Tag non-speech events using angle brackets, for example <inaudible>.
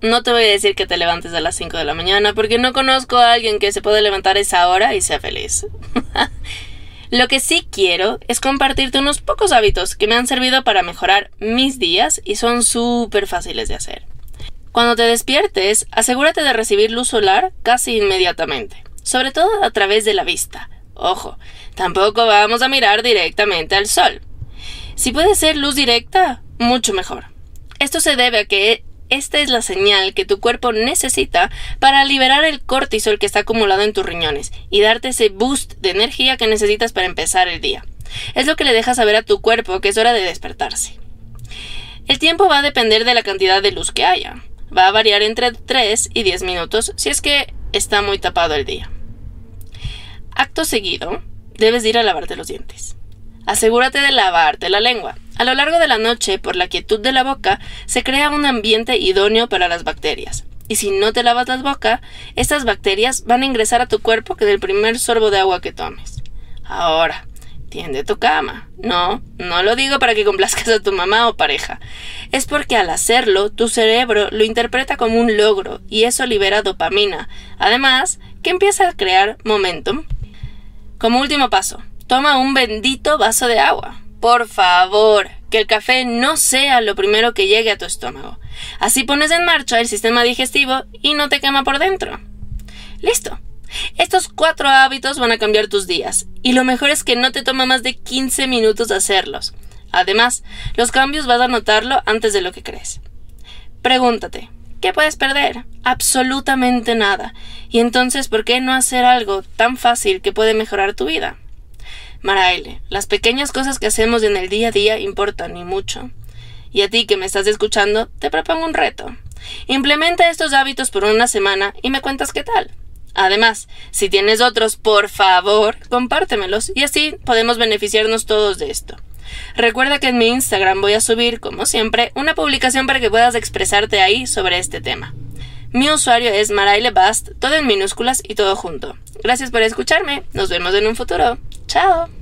no te voy a decir que te levantes a las 5 de la mañana porque no conozco a alguien que se pueda levantar esa hora y sea feliz. <laughs> Lo que sí quiero es compartirte unos pocos hábitos que me han servido para mejorar mis días y son súper fáciles de hacer. Cuando te despiertes, asegúrate de recibir luz solar casi inmediatamente, sobre todo a través de la vista. Ojo, tampoco vamos a mirar directamente al sol. Si puede ser luz directa, mucho mejor. Esto se debe a que esta es la señal que tu cuerpo necesita para liberar el cortisol que está acumulado en tus riñones y darte ese boost de energía que necesitas para empezar el día. Es lo que le deja saber a tu cuerpo que es hora de despertarse. El tiempo va a depender de la cantidad de luz que haya. Va a variar entre 3 y 10 minutos si es que está muy tapado el día. Acto seguido, debes ir a lavarte los dientes. Asegúrate de lavarte la lengua. A lo largo de la noche, por la quietud de la boca, se crea un ambiente idóneo para las bacterias. Y si no te lavas la boca, estas bacterias van a ingresar a tu cuerpo que del primer sorbo de agua que tomes. Ahora, tiende tu cama. No, no lo digo para que complazcas a tu mamá o pareja. Es porque al hacerlo, tu cerebro lo interpreta como un logro y eso libera dopamina. Además, que empieza a crear momentum. Como último paso, toma un bendito vaso de agua. Por favor, que el café no sea lo primero que llegue a tu estómago. Así pones en marcha el sistema digestivo y no te quema por dentro. Listo. Estos cuatro hábitos van a cambiar tus días, y lo mejor es que no te toma más de 15 minutos hacerlos. Además, los cambios vas a notarlo antes de lo que crees. Pregúntate, ¿qué puedes perder? Absolutamente nada. Y entonces, ¿por qué no hacer algo tan fácil que puede mejorar tu vida? Maraile, las pequeñas cosas que hacemos en el día a día importan y mucho. Y a ti que me estás escuchando, te propongo un reto. Implementa estos hábitos por una semana y me cuentas qué tal. Además, si tienes otros, por favor, compártemelos y así podemos beneficiarnos todos de esto. Recuerda que en mi Instagram voy a subir, como siempre, una publicación para que puedas expresarte ahí sobre este tema. Mi usuario es Maraile Bast, todo en minúsculas y todo junto. Gracias por escucharme. Nos vemos en un futuro. Ciao!